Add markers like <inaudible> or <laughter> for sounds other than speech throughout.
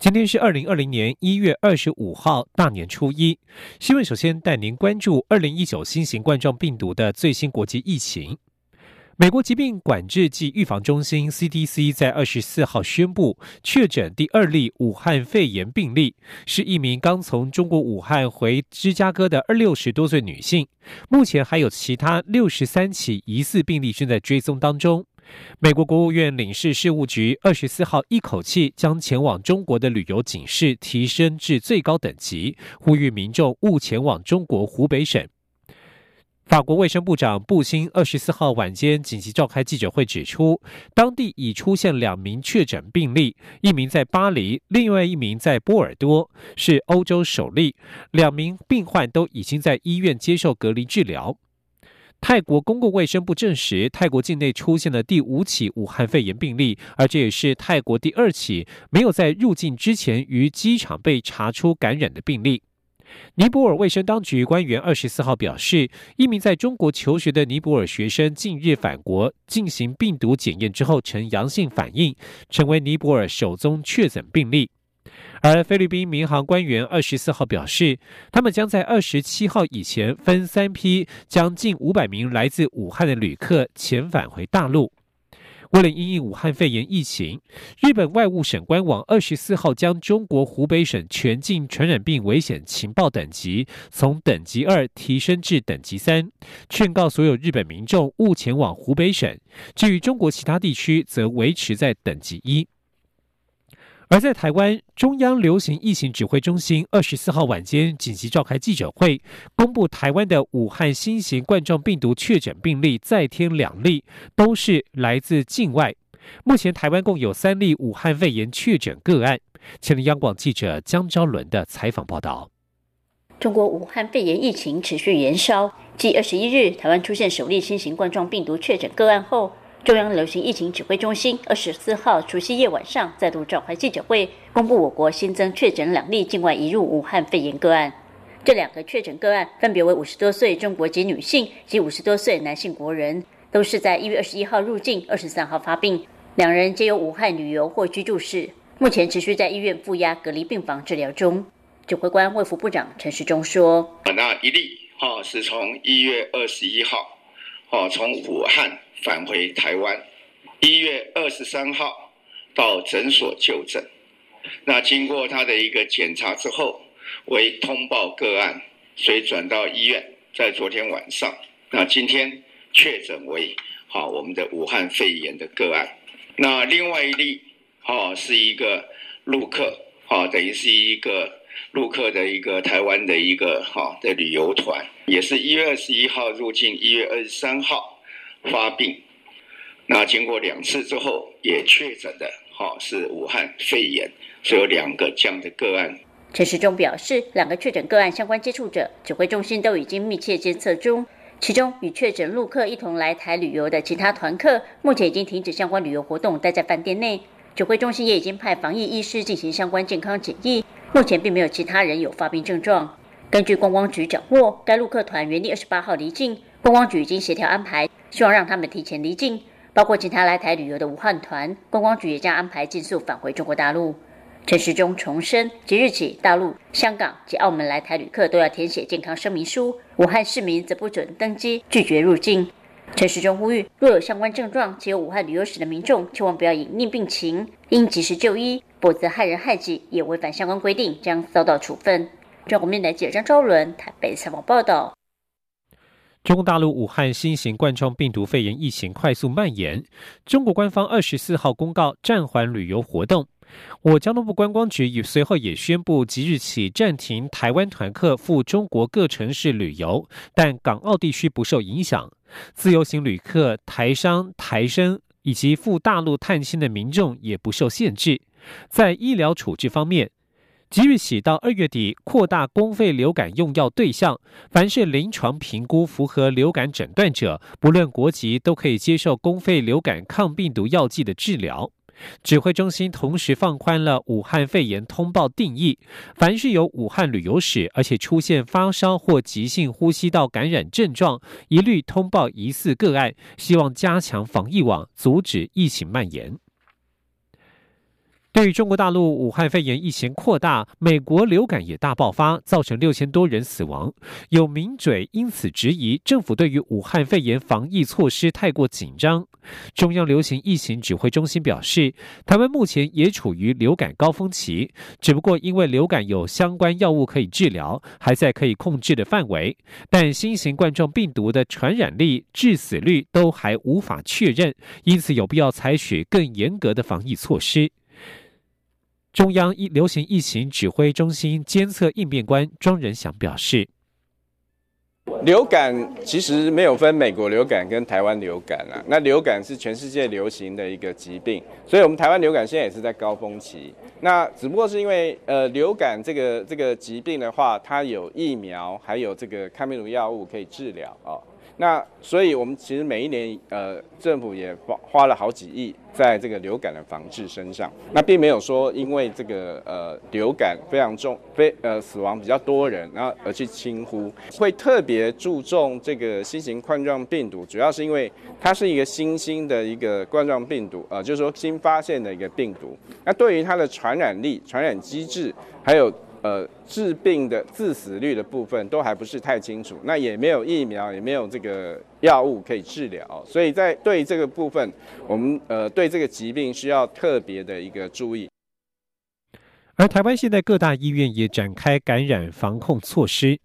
今天是二零二零年一月二十五号，大年初一。新闻首先带您关注二零一九新型冠状病毒的最新国际疫情。美国疾病管制及预防中心 CDC 在二十四号宣布，确诊第二例武汉肺炎病例，是一名刚从中国武汉回芝加哥的二六十多岁女性。目前还有其他六十三起疑似病例正在追踪当中。美国国务院领事事务局二十四号一口气将前往中国的旅游警示提升至最高等级，呼吁民众勿前往中国湖北省。法国卫生部长布辛二十四号晚间紧急召开记者会，指出当地已出现两名确诊病例，一名在巴黎，另外一名在波尔多，是欧洲首例。两名病患都已经在医院接受隔离治疗。泰国公共卫生部证实，泰国境内出现了第五起武汉肺炎病例，而这也是泰国第二起没有在入境之前于机场被查出感染的病例。尼泊尔卫生当局官员二十四号表示，一名在中国求学的尼泊尔学生近日返国进行病毒检验之后呈阳性反应，成为尼泊尔首宗确诊病例。而菲律宾民航官员二十四号表示，他们将在二十七号以前分三批，将近五百名来自武汉的旅客遣返回大陆。为了因应武汉肺炎疫情，日本外务省官网二十四号将中国湖北省全境传染病危险情报等级从等级二提升至等级三，劝告所有日本民众勿前往湖北省。至于中国其他地区，则维持在等级一。而在台湾中央流行疫情指挥中心二十四号晚间紧急召开记者会，公布台湾的武汉新型冠状病毒确诊病例再添两例，都是来自境外。目前台湾共有三例武汉肺炎确诊个案。前的央广记者江昭伦的采访报道：中国武汉肺炎疫情持续延烧，继二十一日台湾出现首例新型冠状病毒确诊个案后。中央流行疫情指挥中心二十四号除夕夜晚上再度召开记者会，公布我国新增确诊两例境外移入武汉肺炎个案。这两个确诊个案分别为五十多岁中国籍女性及五十多岁男性国人，都是在一月二十一号入境，二十三号发病。两人皆有武汉旅游或居住史，目前持续在医院负压隔离病房治疗中。指挥官卫福部长陈时中说：“那一例哈是从一月二十一号。”哦，从武汉返回台湾，一月二十三号到诊所就诊。那经过他的一个检查之后，为通报个案，所以转到医院。在昨天晚上，那今天确诊为好我们的武汉肺炎的个案。那另外一例，哦，是一个陆客，哦，等于是一个。陆客的一个台湾的一个哈的旅游团，也是一月二十一号入境，一月二十三号发病。那经过两次之后，也确诊的哈是武汉肺炎，所以有两个这样的个案。陈时中表示，两个确诊个案相关接触者，指挥中心都已经密切监测中。其中与确诊陆客一同来台旅游的其他团客，目前已经停止相关旅游活动，待在饭店内。指挥中心也已经派防疫医师进行相关健康检疫。目前并没有其他人有发病症状。根据观光局掌握，该陆客团原定二十八号离境，观光局已经协调安排，希望让他们提前离境。包括其他来台旅游的武汉团，观光局也将安排尽速返回中国大陆。陈时中重申，即日起，大陆、香港及澳门来台旅客都要填写健康声明书，武汉市民则不准登机，拒绝入境。陈时中呼吁，若有相关症状且有武汉旅游史的民众，千万不要隐匿病情，应及时就医。否则害人害己，也违反相关规定，将遭到处分。中国面的记者张昭伦台北采访报道。中国大陆武汉新型冠状病毒肺炎疫情快速蔓延，中国官方二十四号公告暂缓旅游活动。我交通部观光局也随后也宣布，即日起暂停台湾团客赴中国各城市旅游，但港澳地区不受影响。自由行旅客、台商、台生以及赴大陆探亲的民众也不受限制。在医疗处置方面，即日起到二月底，扩大公费流感用药对象，凡是临床评估符合流感诊断者，不论国籍，都可以接受公费流感抗病毒药剂的治疗。指挥中心同时放宽了武汉肺炎通报定义，凡是有武汉旅游史，而且出现发烧或急性呼吸道感染症状，一律通报疑似个案，希望加强防疫网，阻止疫情蔓延。对于中国大陆武汉肺炎疫情扩大，美国流感也大爆发，造成六千多人死亡。有名嘴因此质疑政府对于武汉肺炎防疫措施太过紧张。中央流行疫情指挥中心表示，台湾目前也处于流感高峰期，只不过因为流感有相关药物可以治疗，还在可以控制的范围，但新型冠状病毒的传染力、致死率都还无法确认，因此有必要采取更严格的防疫措施。中央疫流行疫情指挥中心监测应变官庄仁祥表示：“流感其实没有分美国流感跟台湾流感啊，那流感是全世界流行的一个疾病，所以我们台湾流感现在也是在高峰期。那只不过是因为呃流感这个这个疾病的话，它有疫苗，还有这个抗病毒药物可以治疗啊。”那所以，我们其实每一年，呃，政府也花花了好几亿在这个流感的防治身上。那并没有说因为这个呃流感非常重，非呃死亡比较多人，然后而去轻忽，会特别注重这个新型冠状病毒，主要是因为它是一个新兴的一个冠状病毒，呃，就是说新发现的一个病毒。那对于它的传染力、传染机制，还有呃，治病的致死率的部分都还不是太清楚，那也没有疫苗，也没有这个药物可以治疗，所以在对这个部分，我们呃对这个疾病需要特别的一个注意。而台湾现在各大医院也展开感染防控措施，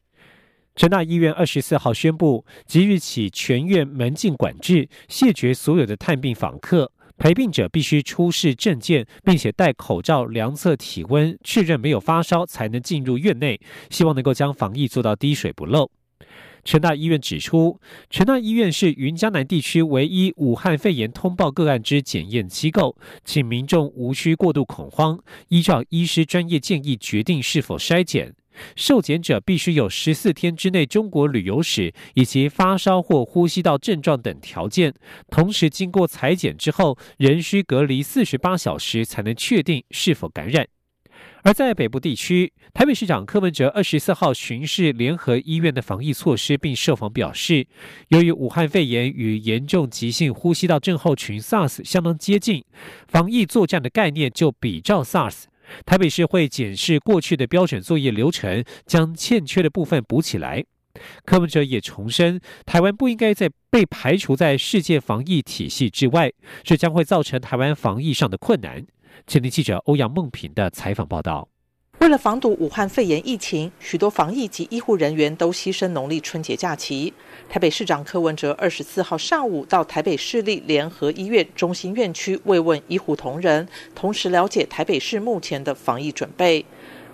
成大医院二十四号宣布，即日起全院门禁管制，谢绝所有的探病访客。陪病者必须出示证件，并且戴口罩量测体温，确认没有发烧才能进入院内。希望能够将防疫做到滴水不漏。成大医院指出，成大医院是云嘉南地区唯一武汉肺炎通报个案之检验机构，请民众无需过度恐慌，依照医师专业建议决定是否筛检。受检者必须有十四天之内中国旅游史以及发烧或呼吸道症状等条件，同时经过裁剪之后，仍需隔离四十八小时才能确定是否感染。而在北部地区，台北市长柯文哲二十四号巡视联合医院的防疫措施，并受访表示，由于武汉肺炎与严重急性呼吸道症候群 SARS 相当接近，防疫作战的概念就比照 SARS。台北市会检视过去的标准作业流程，将欠缺的部分补起来。柯文哲也重申，台湾不应该在被排除在世界防疫体系之外，这将会造成台湾防疫上的困难。前天记者欧阳梦平的采访报道。为了防堵武汉肺炎疫情，许多防疫及医护人员都牺牲农历春节假期。台北市长柯文哲二十四号上午到台北市立联合医院中心院区慰问医护同仁，同时了解台北市目前的防疫准备。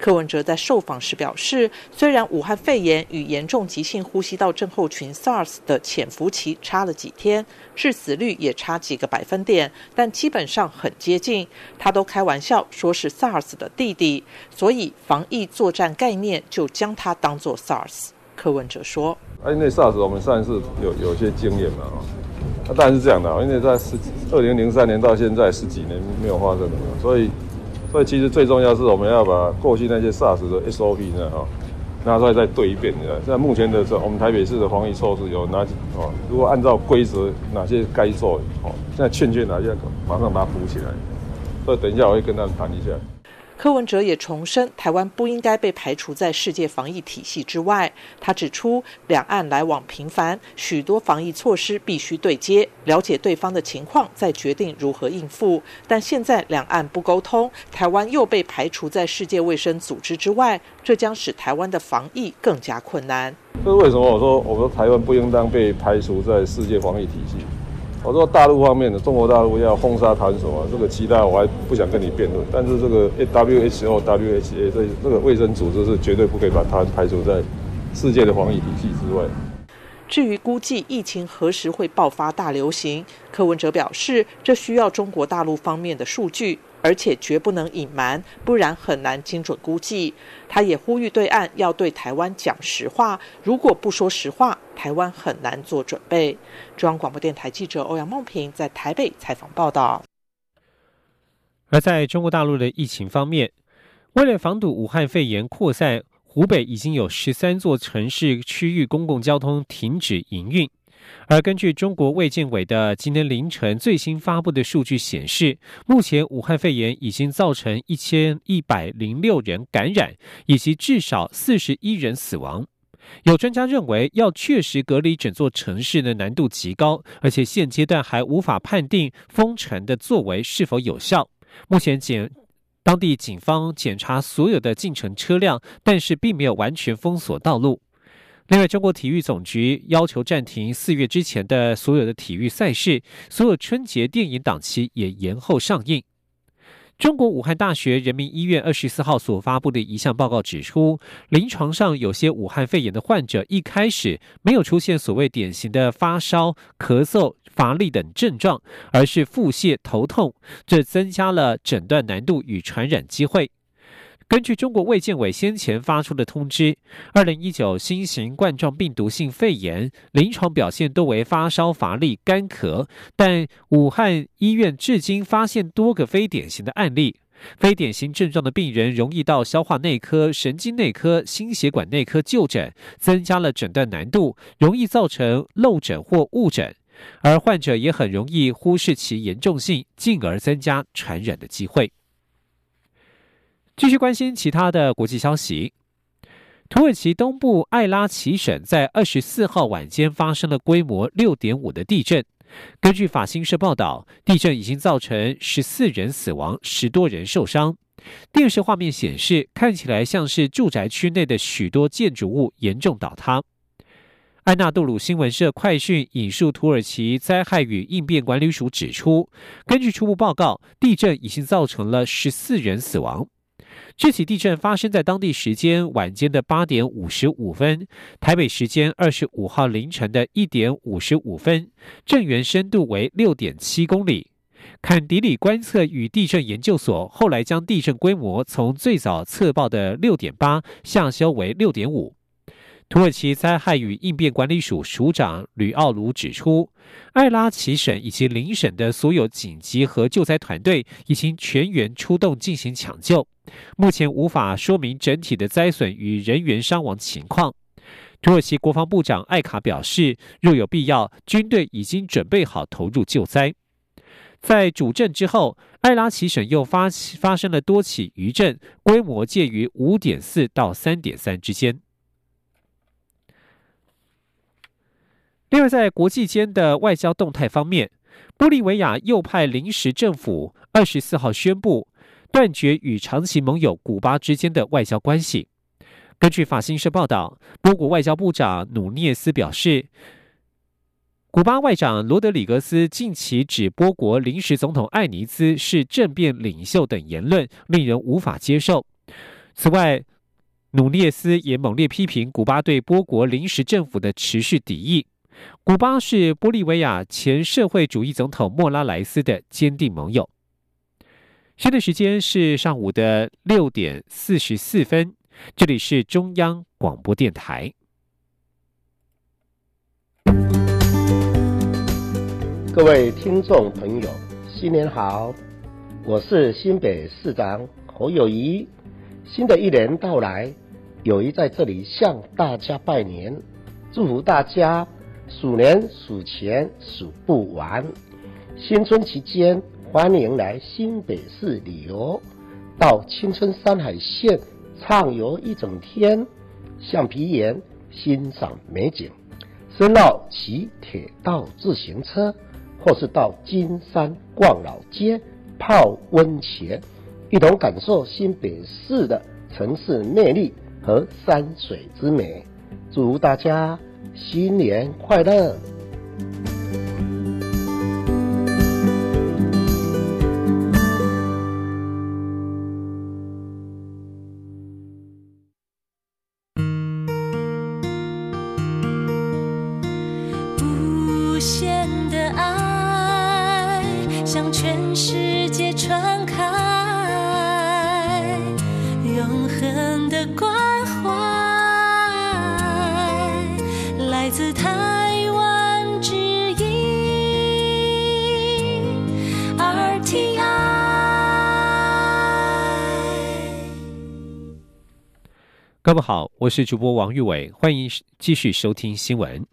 柯文哲在受访时表示，虽然武汉肺炎与严重急性呼吸道症候群 SARS 的潜伏期差了几天，致死率也差几个百分点，但基本上很接近。他都开玩笑说是 SARS 的弟弟，所以防疫作战概念就将它当作 SARS。柯文哲说：“哎，那 SARS 我们算是有有些经验嘛，啊，当然是这样的，因为在十二零零三年到现在十几年没有发生的嘛，所以。”所以其实最重要是我们要把过去那些 SARS 的 SOP 呢，哈，拿出来再对一遍。现在目前的这我们台北市的防疫措施有哪几？哦，如果按照规则，哪些该做？哦，现在欠缺哪些？马上把它补起来。所以等一下我会跟他们谈一下。柯文哲也重申，台湾不应该被排除在世界防疫体系之外。他指出，两岸来往频繁，许多防疫措施必须对接，了解对方的情况，再决定如何应付。但现在两岸不沟通，台湾又被排除在世界卫生组织之外，这将使台湾的防疫更加困难。这是为什么？我说，我说台湾不应当被排除在世界防疫体系。我说大陆方面的中国大陆要封杀谈什么？这个其他我还不想跟你辩论。但是这个 WHO、WHA 这这个卫生组织是绝对不可以把它排除在世界的防疫体系之外。至于估计疫情何时会爆发大流行，柯文哲表示，这需要中国大陆方面的数据。而且绝不能隐瞒，不然很难精准估计。他也呼吁对岸要对台湾讲实话，如果不说实话，台湾很难做准备。中央广播电台记者欧阳梦平在台北采访报道。而在中国大陆的疫情方面，为了防堵武汉肺炎扩散，湖北已经有十三座城市区域公共交通停止营运。而根据中国卫健委的今天凌晨最新发布的数据显示，目前武汉肺炎已经造成一千一百零六人感染，以及至少四十一人死亡。有专家认为，要确实隔离整座城市的难度极高，而且现阶段还无法判定封城的作为是否有效。目前检当地警方检查所有的进城车辆，但是并没有完全封锁道路。另外，中国体育总局要求暂停四月之前的所有的体育赛事，所有春节电影档期也延后上映。中国武汉大学人民医院二十四号所发布的一项报告指出，临床上有些武汉肺炎的患者一开始没有出现所谓典型的发烧、咳嗽、乏力等症状，而是腹泻、头痛，这增加了诊断难度与传染机会。根据中国卫健委先前发出的通知，二零一九新型冠状病毒性肺炎临床表现多为发烧、乏力、干咳，但武汉医院至今发现多个非典型的案例。非典型症状的病人容易到消化内科、神经内科、心血管内科就诊，增加了诊断难度，容易造成漏诊或误诊，而患者也很容易忽视其严重性，进而增加传染的机会。继续关心其他的国际消息。土耳其东部艾拉奇省在二十四号晚间发生了规模六点五的地震。根据法新社报道，地震已经造成十四人死亡，十多人受伤。电视画面显示，看起来像是住宅区内的许多建筑物严重倒塌。安纳杜鲁新闻社快讯引述土耳其灾害与应变管理署指出，根据初步报告，地震已经造成了十四人死亡。这起地震发生在当地时间晚间的八点五十五分，台北时间二十五号凌晨的一点五十五分，震源深度为六点七公里。坎迪里观测与地震研究所后来将地震规模从最早测报的六点八下修为六点五。土耳其灾害与应变管理署署长吕奥卢指出，艾拉奇省以及邻省的所有紧急和救灾团队已经全员出动进行抢救，目前无法说明整体的灾损与人员伤亡情况。土耳其国防部长艾卡表示，若有必要，军队已经准备好投入救灾。在主震之后，艾拉奇省又发发生了多起余震，规模介于五点四到三点三之间。另外，在国际间的外交动态方面，玻利维亚右派临时政府二十四号宣布断绝与长期盟友古巴之间的外交关系。根据法新社报道，波国外交部长努涅斯表示，古巴外长罗德里格斯近期指波国临时总统艾尼兹是政变领袖等言论，令人无法接受。此外，努涅斯也猛烈批评古巴对波国临时政府的持续敌意。古巴是玻利维亚前社会主义总统莫拉莱斯的坚定盟友。现在时间是上午的六点四十四分，这里是中央广播电台。各位听众朋友，新年好！我是新北市长侯友谊。新的一年到来，友谊在这里向大家拜年，祝福大家。鼠年数钱数不完，新春期间欢迎来新北市旅游，到青春山海线畅游一整天，橡皮岩欣赏美景，深澳骑铁道自行车，或是到金山逛老街泡温泉，一同感受新北市的城市魅力和山水之美。祝大家！新年快乐！自台湾之音 RTI。各位好，我是主播王玉伟，欢迎继续收听新闻。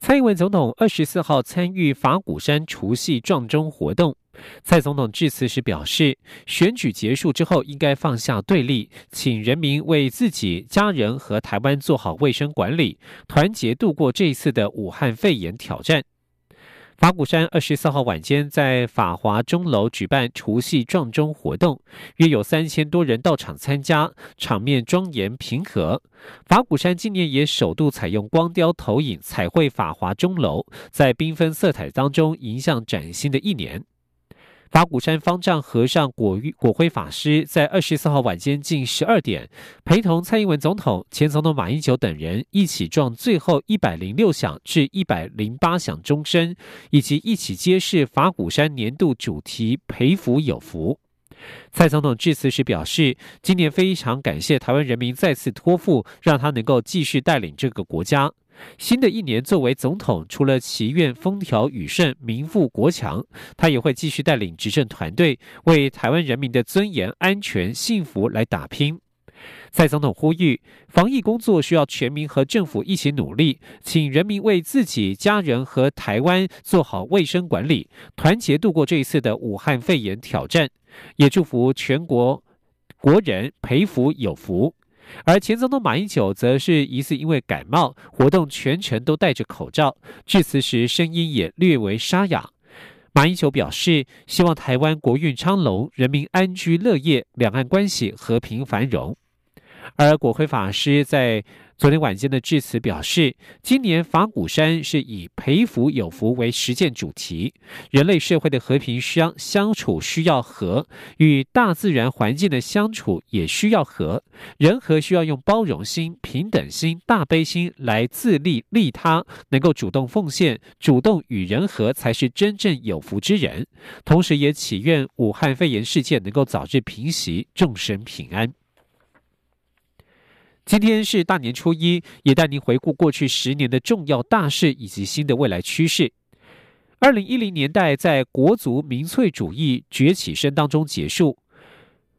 蔡英文总统二十四号参与法鼓山除夕撞钟活动。蔡总统致辞时表示，选举结束之后应该放下对立，请人民为自己、家人和台湾做好卫生管理，团结度过这一次的武汉肺炎挑战。法鼓山二十四号晚间在法华钟楼举办除夕撞钟活动，约有三千多人到场参加，场面庄严平和。法鼓山今年也首度采用光雕投影彩绘法华钟楼，在缤纷色彩当中迎向崭新的一年。法鼓山方丈和尚果果辉法师在二十四号晚间近十二点，陪同蔡英文总统、前总统马英九等人一起撞最后一百零六响至一百零八响钟声，以及一起揭示法鼓山年度主题“培福有福”。蔡总统致辞时表示，今年非常感谢台湾人民再次托付，让他能够继续带领这个国家。新的一年，作为总统，除了祈愿风调雨顺、民富国强，他也会继续带领执政团队，为台湾人民的尊严、安全、幸福来打拼。蔡总统呼吁，防疫工作需要全民和政府一起努力，请人民为自己、家人和台湾做好卫生管理，团结度过这一次的武汉肺炎挑战。也祝福全国国人培福有福。而前总统马英九则是疑似因为感冒，活动全程都戴着口罩，致辞时声音也略为沙哑。马英九表示，希望台湾国运昌隆，人民安居乐业，两岸关系和平繁荣。而国会法师在。昨天晚间的致辞表示，今年法鼓山是以培福有福为实践主题。人类社会的和平相相处需要和，与大自然环境的相处也需要和。人和需要用包容心、平等心、大悲心来自利利他，能够主动奉献、主动与人和，才是真正有福之人。同时，也祈愿武汉肺炎事件能够早日平息，众生平安。今天是大年初一，也带您回顾过去十年的重要大事以及新的未来趋势。二零一零年代在国族民粹主义崛起声当中结束。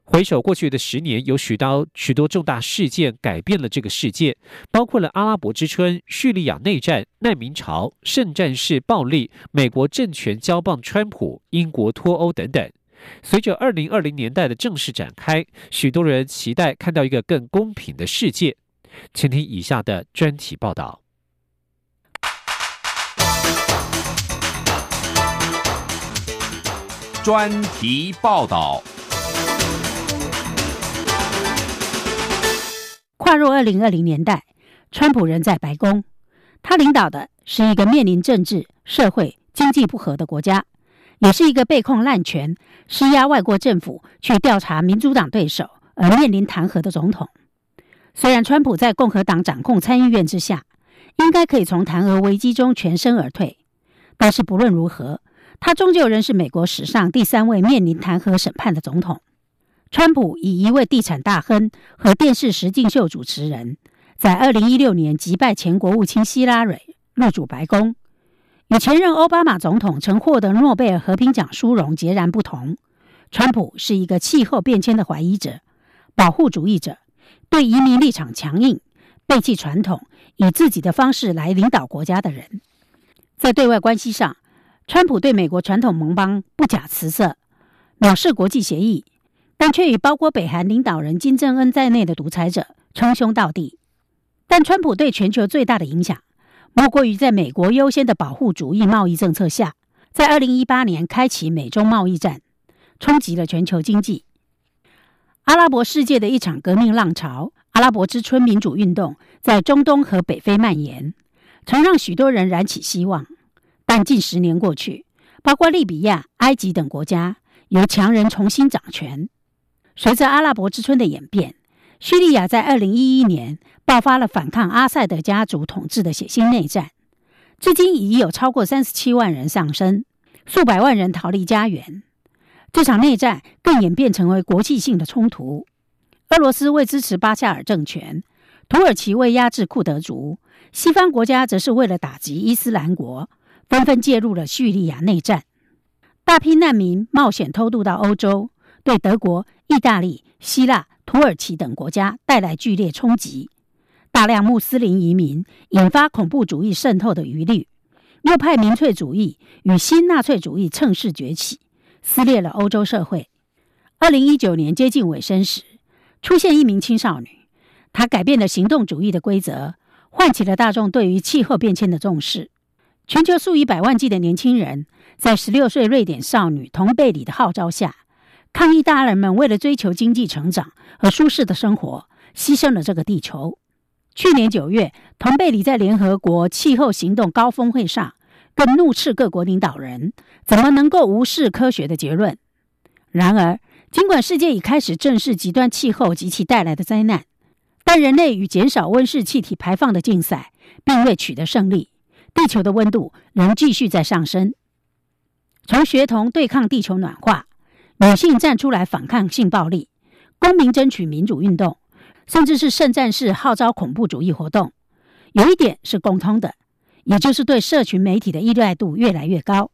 回首过去的十年，有许多许多重大事件改变了这个世界，包括了阿拉伯之春、叙利亚内战、难民潮、圣战式暴力、美国政权交棒川普、英国脱欧等等。随着二零二零年代的正式展开，许多人期待看到一个更公平的世界。请听以下的专题报道。专题报道。跨入二零二零年代，川普仍在白宫，他领导的是一个面临政治、社会、经济不和的国家。也是一个被控滥权、施压外国政府去调查民主党对手而面临弹劾的总统。虽然川普在共和党掌控参议院之下，应该可以从弹劾危机中全身而退，但是不论如何，他终究仍是美国史上第三位面临弹劾审判的总统。川普以一位地产大亨和电视实境秀主持人，在二零一六年击败前国务卿希拉蕊入主白宫。与前任奥巴马总统曾获得诺贝尔和平奖殊荣截然不同，川普是一个气候变迁的怀疑者、保护主义者，对移民立场强硬、背弃传统、以自己的方式来领导国家的人。在对外关系上，川普对美国传统盟邦不假辞色，藐视国际协议，但却与包括北韩领导人金正恩在内的独裁者称兄道弟。但川普对全球最大的影响。莫过于在美国优先的保护主义贸易政策下，在二零一八年开启美中贸易战，冲击了全球经济。阿拉伯世界的一场革命浪潮——阿拉伯之春民主运动，在中东和北非蔓延，曾让许多人燃起希望。但近十年过去，包括利比亚、埃及等国家由强人重新掌权。随着阿拉伯之春的演变，叙利亚在二零一一年。爆发了反抗阿塞德家族统治的血腥内战，至今已有超过三十七万人丧生，数百万人逃离家园。这场内战更演变成为国际性的冲突。俄罗斯为支持巴夏尔政权，土耳其为压制库德族，西方国家则是为了打击伊斯兰国，纷纷介入了叙利亚内战。大批难民冒险偷渡到欧洲，对德国、意大利、希腊、土耳其等国家带来剧烈冲击。大量穆斯林移民引发恐怖主义渗透的疑虑，右派民粹主义与新纳粹主义趁势崛起，撕裂了欧洲社会。二零一九年接近尾声时，出现一名青少女，她改变了行动主义的规则，唤起了大众对于气候变迁的重视。全球数以百万计的年轻人，在十六岁瑞典少女童贝里的号召下，抗议大人们为了追求经济成长和舒适的生活，牺牲了这个地球。去年九月，童贝里在联合国气候行动高峰会上，更怒斥各国领导人怎么能够无视科学的结论。然而，尽管世界已开始正视极端气候及其带来的灾难，但人类与减少温室气体排放的竞赛并未取得胜利，地球的温度仍继续在上升。从学童对抗地球暖化，女性站出来反抗性暴力，公民争取民主运动。甚至是圣战士号召恐怖主义活动，有一点是共通的，也就是对社群媒体的依赖度越来越高。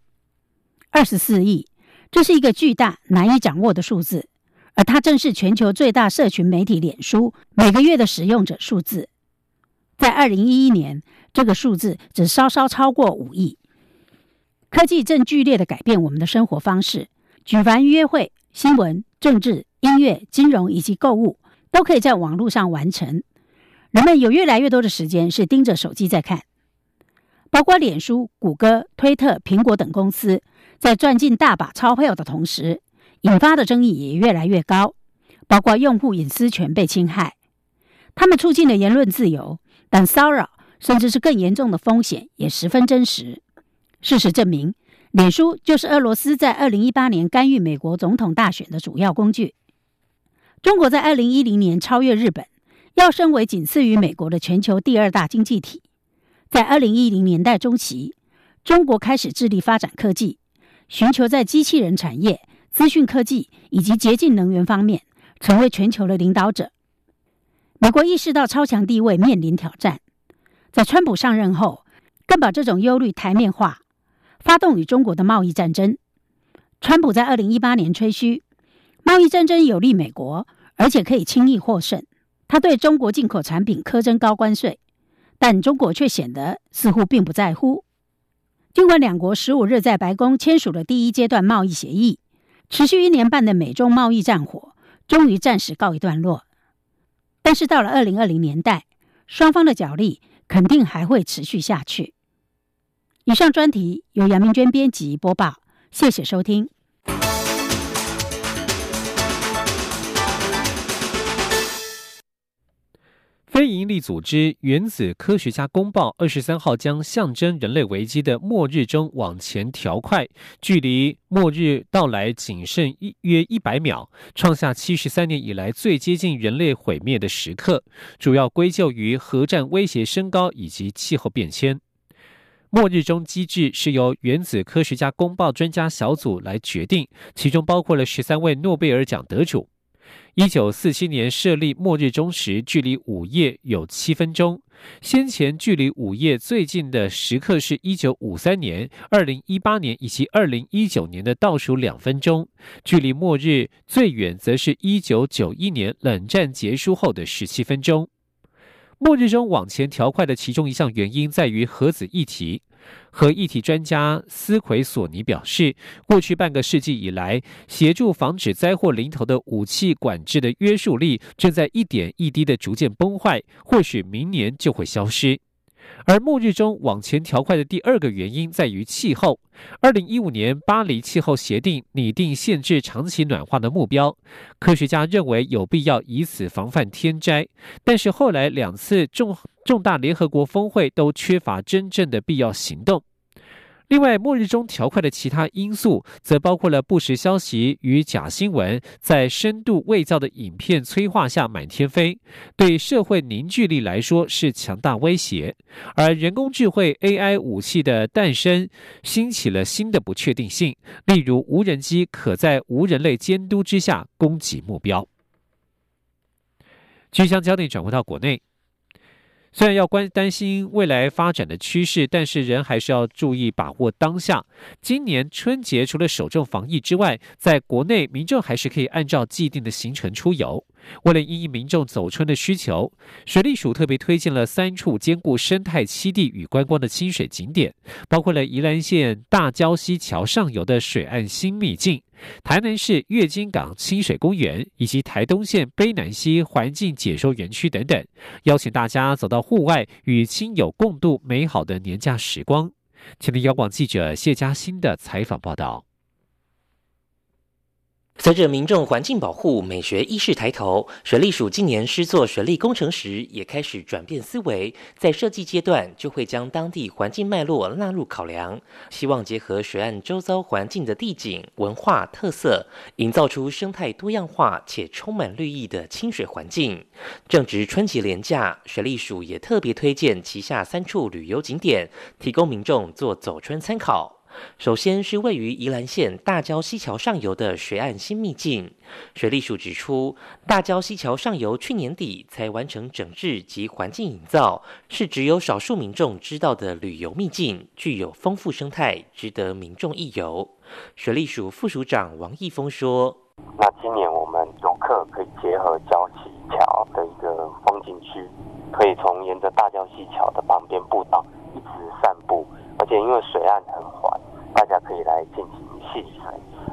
二十四亿，这是一个巨大难以掌握的数字，而它正是全球最大社群媒体脸书每个月的使用者数字。在二零一一年，这个数字只稍稍超过五亿。科技正剧烈的改变我们的生活方式，举凡约会、新闻、政治、音乐、金融以及购物。都可以在网络上完成。人们有越来越多的时间是盯着手机在看，包括脸书、谷歌、推特、苹果等公司在赚进大把钞票的同时，引发的争议也越来越高，包括用户隐私权被侵害。他们促进了言论自由，但骚扰甚至是更严重的风险也十分真实。事实证明，脸书就是俄罗斯在二零一八年干预美国总统大选的主要工具。中国在二零一零年超越日本，要升为仅次于美国的全球第二大经济体。在二零一零年代中期，中国开始致力发展科技，寻求在机器人产业、资讯科技以及洁净能源方面成为全球的领导者。美国意识到超强地位面临挑战，在川普上任后，更把这种忧虑台面化，发动与中国的贸易战争。川普在二零一八年吹嘘。贸易战争有利美国，而且可以轻易获胜。他对中国进口产品苛征高关税，但中国却显得似乎并不在乎。尽管两国十五日在白宫签署了第一阶段贸易协议，持续一年半的美中贸易战火终于暂时告一段落，但是到了二零二零年代，双方的角力肯定还会持续下去。以上专题由杨明娟编辑播报，谢谢收听。非营利组织原子科学家公报二十三号将象征人类危机的末日钟往前调快，距离末日到来仅剩一约一百秒，创下七十三年以来最接近人类毁灭的时刻。主要归咎于核战威胁升高以及气候变迁。末日钟机制是由原子科学家公报专家小组来决定，其中包括了十三位诺贝尔奖得主。一九四七年设立末日钟时，距离午夜有七分钟。先前距离午夜最近的时刻是一九五三年、二零一八年以及二零一九年的倒数两分钟。距离末日最远，则是一九九一年冷战结束后的十七分钟。末日中往前调快的其中一项原因在于核子议题。核议题专家斯奎索尼表示，过去半个世纪以来，协助防止灾祸临头的武器管制的约束力正在一点一滴的逐渐崩坏，或许明年就会消失。而末日中往前调快的第二个原因在于气候。二零一五年巴黎气候协定拟定限制长期暖化的目标，科学家认为有必要以此防范天灾。但是后来两次重重大联合国峰会都缺乏真正的必要行动。另外，末日中调快的其他因素，则包括了不实消息与假新闻在深度伪造的影片催化下满天飞，对社会凝聚力来说是强大威胁；而人工智慧 AI 武器的诞生，兴起了新的不确定性，例如无人机可在无人类监督之下攻击目标。据将焦点转回到国内。虽然要关担心未来发展的趋势，但是人还是要注意把握当下。今年春节除了守正防疫之外，在国内民众还是可以按照既定的行程出游。为了应民众走春的需求，水利署特别推荐了三处兼顾生态栖地与观光的清水景点，包括了宜兰县大礁溪桥上游的水岸新秘境、台南市月津港清水公园以及台东县卑南溪环境解说园区等等，邀请大家走到户外与亲友共度美好的年假时光。前天，央广记者谢嘉欣的采访报道。随着民众环境保护、美学意识抬头，水利署今年施作水利工程时，也开始转变思维，在设计阶段就会将当地环境脉络纳入考量，希望结合水岸周遭环境的地景、文化特色，营造出生态多样化且充满绿意的清水环境。正值春节连假，水利署也特别推荐旗下三处旅游景点，提供民众做走春参考。首先是位于宜兰县大礁溪桥上游的水岸新秘境。水利署指出，大礁溪桥上游去年底才完成整治及环境营造，是只有少数民众知道的旅游秘境，具有丰富生态，值得民众一游。水利署副署长王义峰说：“那今年我们游客可以结合礁溪桥的一个风景区，可以从沿着大礁溪桥的旁边步道一直散步。”而且因为水岸很缓，大家可以来进行戏水，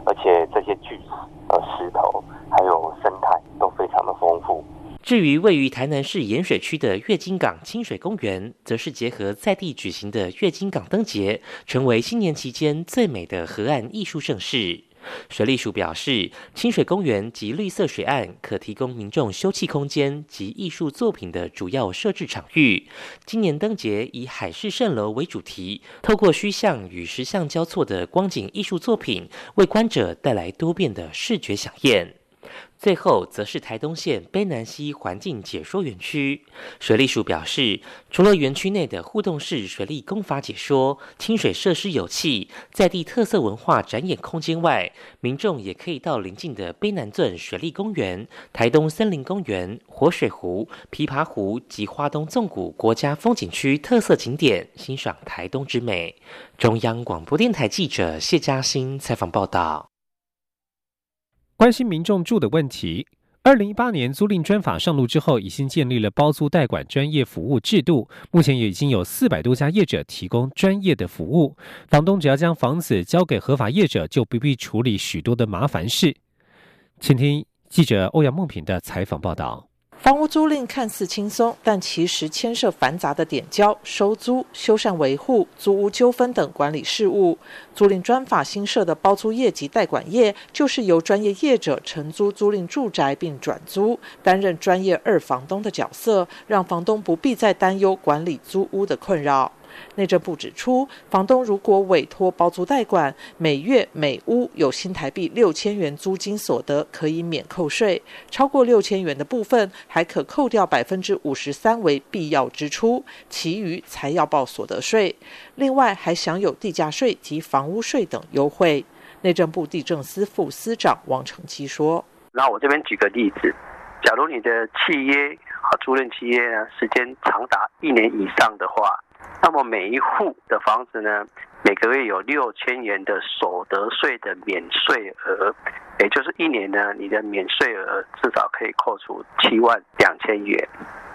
而且这些巨石、呃石头还有生态都非常的丰富。至于位于台南市盐水区的月金港清水公园，则是结合在地举行的月金港灯节，成为新年期间最美的河岸艺术盛事。水利署表示，清水公园及绿色水岸可提供民众休憩空间及艺术作品的主要设置场域。今年灯节以海市蜃楼为主题，透过虚像与实像交错的光景艺术作品，为观者带来多变的视觉飨宴。最后，则是台东县卑南溪环境解说园区。水利署表示，除了园区内的互动式水利工法解说、清水设施有器、在地特色文化展演空间外，民众也可以到邻近的卑南镇水利公园、台东森林公园、活水湖、琵琶湖及花东纵谷国家风景区特色景点，欣赏台东之美。中央广播电台记者谢嘉欣采访报道。关心民众住的问题。二零一八年租赁专法上路之后，已经建立了包租代管专业服务制度。目前也已经有四百多家业者提供专业的服务。房东只要将房子交给合法业者，就不必处理许多的麻烦事。请听记者欧阳梦平的采访报道。房屋租赁看似轻松，但其实牵涉繁杂的点交、收租、修缮维护、租屋纠纷等管理事务。租赁专法新设的包租业及代管业，就是由专业业者承租租赁住宅并转租，担任专业二房东的角色，让房东不必再担忧管理租屋的困扰。内政部指出，房东如果委托包租代管，每月每屋有新台币六千元租金所得，可以免扣税；超过六千元的部分，还可扣掉百分之五十三为必要支出，其余才要报所得税。另外，还享有地价税及房屋税等优惠。内政部地政司副司长王成基说：“那我这边举个例子，假如你的契约和租赁契约呢，时间长达一年以上的话。” <laughs> 那么每一户的房子呢，每个月有六千元的所得税的免税额，也就是一年呢，你的免税额至少可以扣除七万两千元。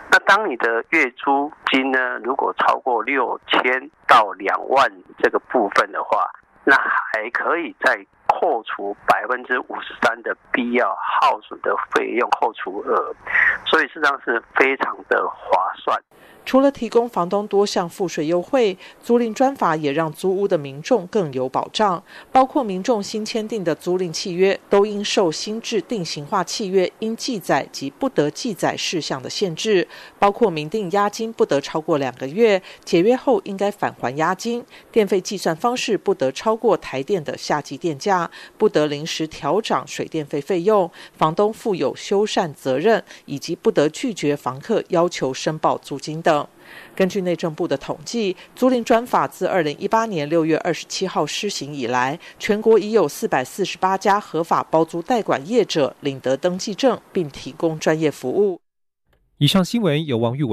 那当你的月租金呢，如果超过六千到两万这个部分的话，那还可以再扣除百分之五十三的必要耗损的费用扣除额，所以事实上是非常的划算。除了提供房东多项赋税优惠，租赁专法也让租屋的民众更有保障。包括民众新签订的租赁契约，都应受新制定型化契约应记载及不得记载事项的限制，包括明定押金不得超过两个月，解约后应该返还押金，电费计算方式不得超过台电的夏季电价，不得临时调涨水电费费用，房东负有修缮责任，以及不得拒绝房客要求申报租金等。根据内政部的统计，租赁专法自二零一八年六月二十七号施行以来，全国已有四百四十八家合法包租代管业者领得登记证，并提供专业服务。以上新闻由王玉伟。